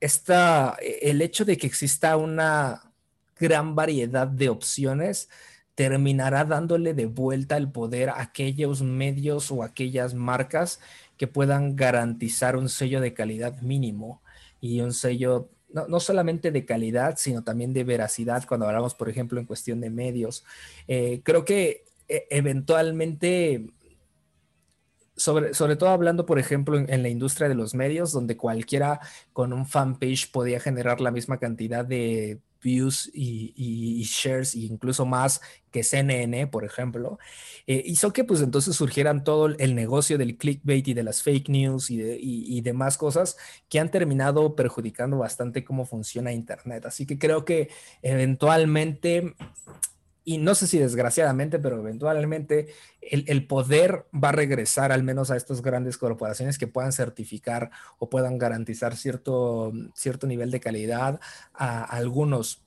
el hecho de que exista una gran variedad de opciones terminará dándole de vuelta el poder a aquellos medios o aquellas marcas que puedan garantizar un sello de calidad mínimo y un sello no, solamente de calidad, sino también de veracidad cuando hablamos, por ejemplo, en cuestión de medios. Eh, creo que eh, eventualmente, sobre, sobre todo hablando, por ejemplo, en, la industria de los medios, donde cualquiera con un fanpage podía generar la misma cantidad de views y, shares e incluso más que CNN, por ejemplo, eh, hizo que pues entonces surgieran todo el negocio del clickbait y de las fake news y, y, demás cosas que han terminado perjudicando bastante cómo funciona Internet. Así que creo que eventualmente y no sé si desgraciadamente, pero eventualmente el, poder va a regresar al menos a estas grandes corporaciones que puedan certificar o puedan garantizar cierto, cierto nivel de calidad a algunos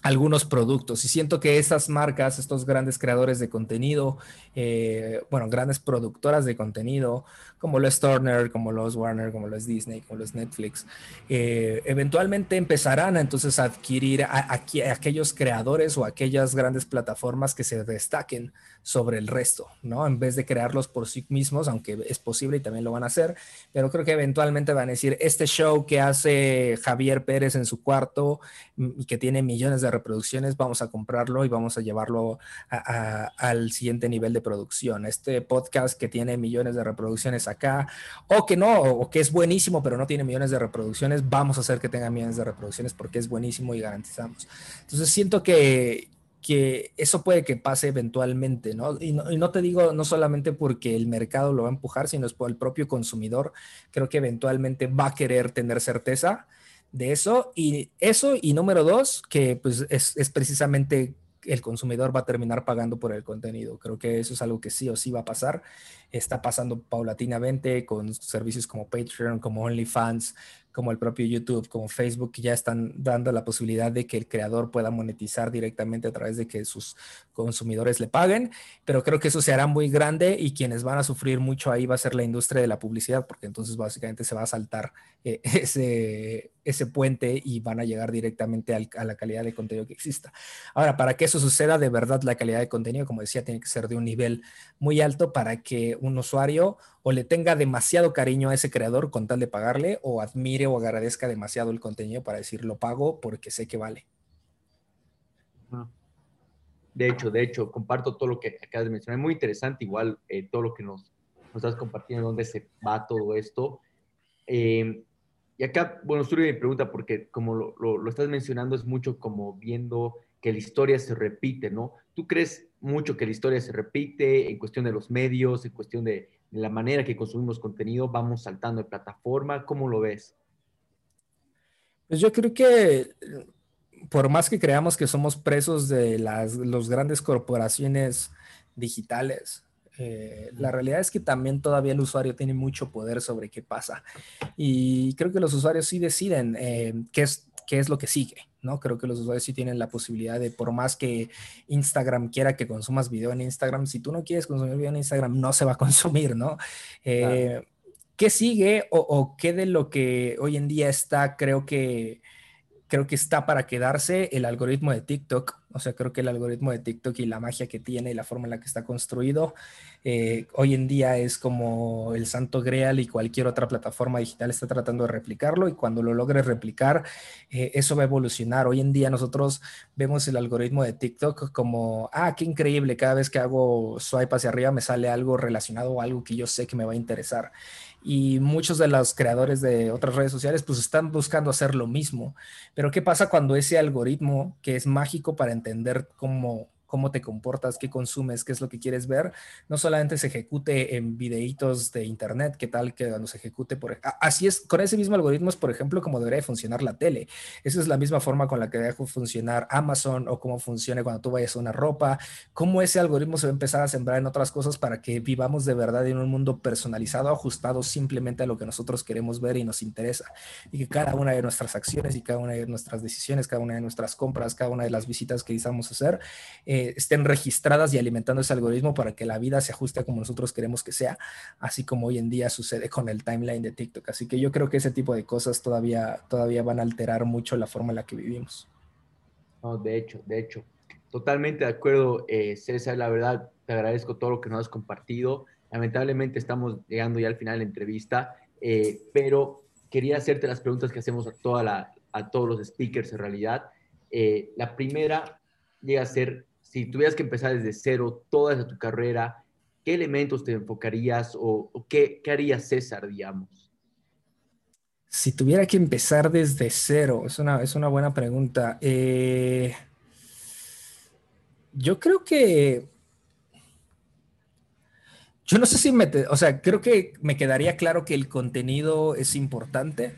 algunos productos. Y siento que esas marcas, estos grandes creadores de contenido, eh, bueno, grandes productoras de contenido, como lo es Turner, como lo es Warner, como lo es Disney, como lo es Netflix, eh, eventualmente empezarán a, entonces a adquirir a, aquellos creadores o aquellas grandes plataformas que se destaquen sobre el resto, ¿no? En vez de crearlos por sí mismos, aunque es posible y también lo van a hacer, pero creo que eventualmente van a decir, este show que hace Javier Pérez en su cuarto mm, y que tiene millones de reproducciones, vamos a comprarlo y vamos a llevarlo al siguiente nivel de producción. Este podcast que tiene millones de reproducciones acá, o que no, o que es buenísimo, pero no tiene millones de reproducciones, vamos a hacer que tenga millones de reproducciones porque es buenísimo y garantizamos. Entonces siento que que eso puede que pase eventualmente, ¿no? Y, ¿no? te digo no solamente porque el mercado lo va a empujar, sino es por el propio consumidor. Creo que eventualmente va a querer tener certeza de eso. Y eso, y número dos, que pues es, es precisamente el consumidor va a terminar pagando por el contenido. Creo que eso es algo que sí o sí va a pasar. Está pasando paulatinamente con servicios como Patreon, como OnlyFans, como el propio YouTube, como Facebook, ya están dando la posibilidad de que el creador pueda monetizar directamente a través de que sus consumidores le paguen, pero creo que eso se hará muy grande y quienes van a sufrir mucho ahí va a ser la industria de la publicidad, porque entonces básicamente se va a saltar eh, ese, ese puente y van a llegar directamente a la calidad de contenido que exista. Ahora, para que eso suceda, de verdad la calidad de contenido, como decía, tiene que ser de un nivel muy alto para que un usuario o le tenga demasiado cariño a ese creador con tal de pagarle o admire o agradezca demasiado el contenido para decir lo pago porque sé que vale. De hecho, de hecho, comparto todo lo que acabas de mencionar. Es muy interesante igual eh, todo lo que nos, estás compartiendo, dónde se va todo esto. Eh, y acá, bueno, surge mi pregunta porque como lo, lo, estás mencionando es mucho como viendo que la historia se repite, ¿no? ¿Tú crees mucho que la historia se repite en cuestión de los medios, en cuestión de, la manera que consumimos contenido, vamos saltando de plataforma. ¿Cómo lo ves? Pues yo creo que por más que creamos que somos presos de las los grandes corporaciones digitales, eh, la realidad es que también todavía el usuario tiene mucho poder sobre qué pasa. Y creo que los usuarios sí deciden eh, qué, es, qué es lo que sigue. ¿no? Creo que los usuarios sí tienen la posibilidad de, por más que Instagram quiera que consumas video en Instagram, si tú no quieres consumir video en Instagram, no se va a consumir, ¿no? Eh, ¿Qué sigue o, o, qué de lo que hoy en día está, creo que creo que está para quedarse el algoritmo de TikTok. O sea, creo que el algoritmo de TikTok y la magia que tiene y la forma en la que está construido eh, hoy en día es como el santo grial y cualquier otra plataforma digital está tratando de replicarlo y cuando lo logres replicar, eh, eso va a evolucionar. Hoy en día nosotros vemos el algoritmo de TikTok como, ah, qué increíble, cada vez que hago swipe hacia arriba me sale algo relacionado o algo que yo sé que me va a interesar y muchos de los creadores de otras redes sociales pues están buscando hacer lo mismo. Pero ¿qué pasa cuando ese algoritmo que es mágico para entender cómo cómo te comportas, qué consumes, qué es lo que quieres ver, no solamente se ejecute en videitos de internet, qué tal que se ejecute por... Así es, con ese mismo algoritmo es, por ejemplo, como debería funcionar la tele. Esa es la misma forma con la que debe funcionar Amazon o cómo funciona cuando tú vayas a una ropa, cómo ese algoritmo se va a empezar a sembrar en otras cosas para que vivamos de verdad en un mundo personalizado, ajustado simplemente a lo que nosotros queremos ver y nos interesa. Y que cada una de nuestras acciones y cada una de nuestras decisiones, cada una de nuestras compras, cada una de las visitas que deseamos hacer, eh, estén registradas y alimentando ese algoritmo para que la vida se ajuste como nosotros queremos que sea, así como hoy en día sucede con el timeline de TikTok. Así que yo creo que ese tipo de cosas todavía, todavía van a alterar mucho la forma en la que vivimos. De hecho, de hecho. Totalmente de acuerdo, eh, César. La verdad, te agradezco todo lo que nos has compartido. Lamentablemente estamos llegando ya al final de la entrevista, eh, pero quería hacerte las preguntas que hacemos a, toda a todos los speakers en realidad. Eh, la primera llega a ser, si tuvieras que empezar desde cero toda tu carrera, ¿qué elementos te enfocarías o, qué, haría César, digamos? Si tuviera que empezar desde cero, es una, es una buena pregunta. Eh, yo creo que... Yo no sé si me... o sea, creo que me quedaría claro que el contenido es importante,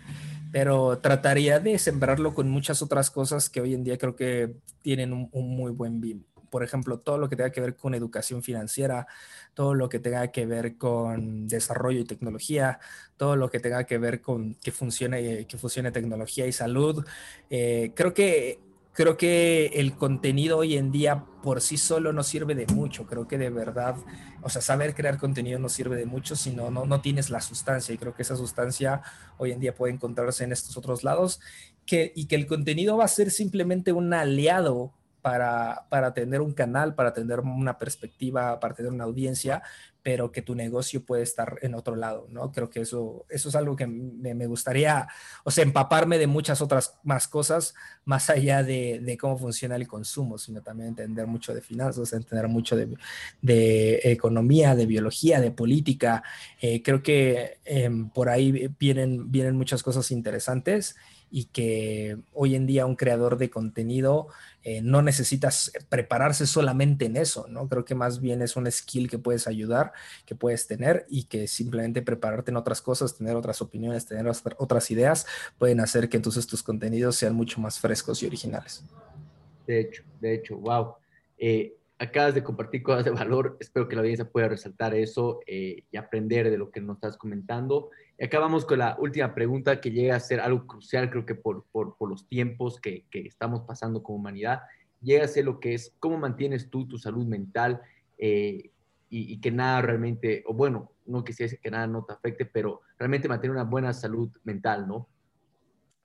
pero trataría de sembrarlo con muchas otras cosas que hoy en día creo que tienen un, un muy buen BIM por ejemplo, todo lo que tenga que ver con educación financiera, todo lo que tenga que ver con desarrollo y tecnología, todo lo que tenga que ver con que funcione, que funcione tecnología y salud. Eh, creo que creo que el contenido hoy en día por sí solo no sirve de mucho. Creo que de verdad, o sea, saber crear contenido no sirve de mucho si no, no, no tienes la sustancia. Y creo que esa sustancia hoy en día puede encontrarse en estos otros lados. Que, y que el contenido va a ser simplemente un aliado para, para tener un canal, para tener una perspectiva, para tener una audiencia, pero que tu negocio puede estar en otro lado, ¿no? Creo que eso, eso es algo que me, me gustaría, o sea, empaparme de muchas otras más cosas, más allá de, de, cómo funciona el consumo, sino también entender mucho de finanzas, entender mucho de, de economía, de biología, de política. Eh, creo que eh, por ahí vienen, vienen muchas cosas interesantes y que hoy en día un creador de contenido eh, no necesitas prepararse solamente en eso, ¿no? Creo que más bien es un skill que puedes ayudar, que puedes tener y que simplemente prepararte en otras cosas, tener otras opiniones, tener otras ideas, pueden hacer que entonces tus contenidos sean mucho más frescos y originales. De hecho, de hecho, wow. Eh, acabas de compartir cosas de valor. Espero que la audiencia pueda resaltar eso eh, y aprender de lo que nos estás comentando. Y acá vamos con la última pregunta que llega a ser algo crucial, creo que por, por, los tiempos que, que, estamos pasando como humanidad, llega a ser lo que es cómo mantienes tú tu salud mental eh, y, que nada realmente, o bueno, no quisiese que nada no te afecte, pero realmente mantener una buena salud mental, ¿no?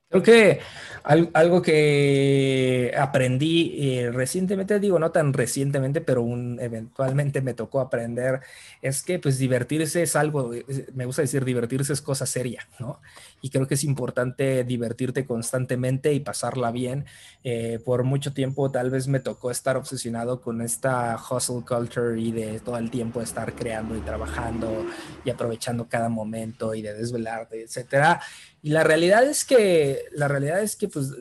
Creo que algo que aprendí eh, recientemente, digo no tan recientemente, pero un, eventualmente me tocó aprender, es que pues divertirse es algo, me gusta decir divertirse es cosa seria, ¿no? Y creo que es importante divertirte constantemente y pasarla bien. Eh, por mucho tiempo tal vez me tocó estar obsesionado con esta hustle culture y de todo el tiempo estar creando y trabajando y aprovechando cada momento y de desvelarte, etcétera. Y la realidad es que, la realidad es que pues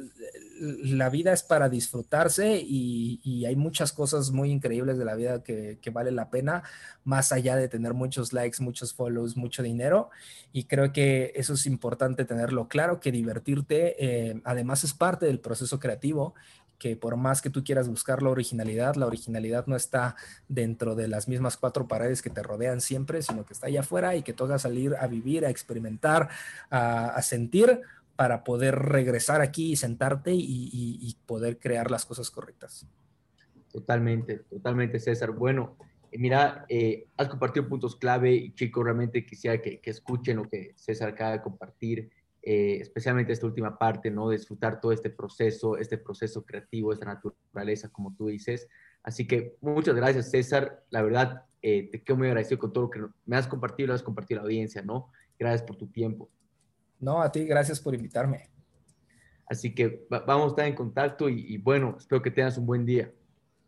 la vida es para disfrutarse y, hay muchas cosas muy increíbles de la vida que, vale la pena, más allá de tener muchos likes, muchos follows, mucho dinero. Y creo que eso es importante tenerlo claro, que divertirte eh, además es parte del proceso creativo que por más que tú quieras buscar la originalidad, la originalidad no está dentro de las mismas cuatro paredes que te rodean siempre, sino que está allá afuera y que toca salir a vivir, a experimentar, a, sentir para poder regresar aquí y sentarte y, poder crear las cosas correctas. Totalmente, totalmente, César. Bueno, eh, mira, eh, has compartido puntos clave y chicos, realmente quisiera que, que escuchen lo que César acaba de compartir. Eh, especialmente esta última parte, ¿no? Disfrutar todo este proceso, este proceso creativo, esta naturaleza, como tú dices. Así que muchas gracias, César. La verdad, eh, te quedo muy agradecido con todo lo que me has compartido y lo has compartido a la audiencia, ¿no? Gracias por tu tiempo. No, a ti, gracias por invitarme. Así que vamos a estar en contacto y, bueno, espero que tengas un buen día.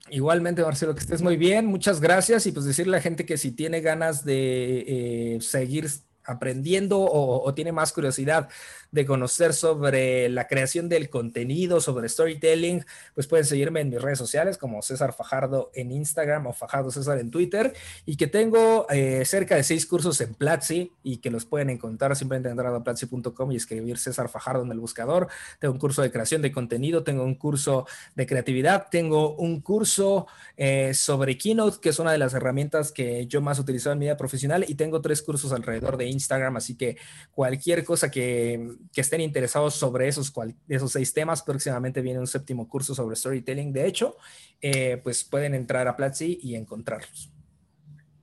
Igualmente, Marcelo, que estés muy bien. Muchas gracias. Y pues decirle a la gente que si tiene ganas de eh, seguir aprendiendo o, tiene más curiosidad de conocer sobre la creación del contenido, sobre storytelling, pues pueden seguirme en mis redes sociales como César Fajardo en Instagram o Fajardo César en Twitter y que tengo eh, cerca de seis cursos en Platzi y que los pueden encontrar simplemente entrando a platzi.com y escribir César Fajardo en el buscador. Tengo un curso de creación de contenido, tengo un curso de creatividad, tengo un curso eh, sobre Keynote, que es una de las herramientas que yo más utilizo en mi vida profesional y tengo tres cursos alrededor de Instagram, así que cualquier cosa que, estén interesados sobre esos, esos seis temas, próximamente viene un séptimo curso sobre storytelling, de hecho, eh, pues pueden entrar a Platzi y encontrarlos.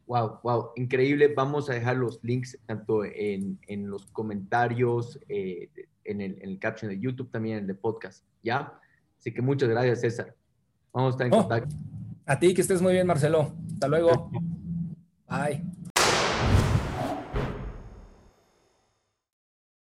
Wow, wow, increíble. Vamos a dejar los links tanto en, los comentarios, eh, en, el, en, el, caption de YouTube, también en el de podcast, ¿ya? Así que muchas gracias, César. Vamos a estar en contacto. A ti, que estés muy bien, Marcelo. Hasta luego. Bye.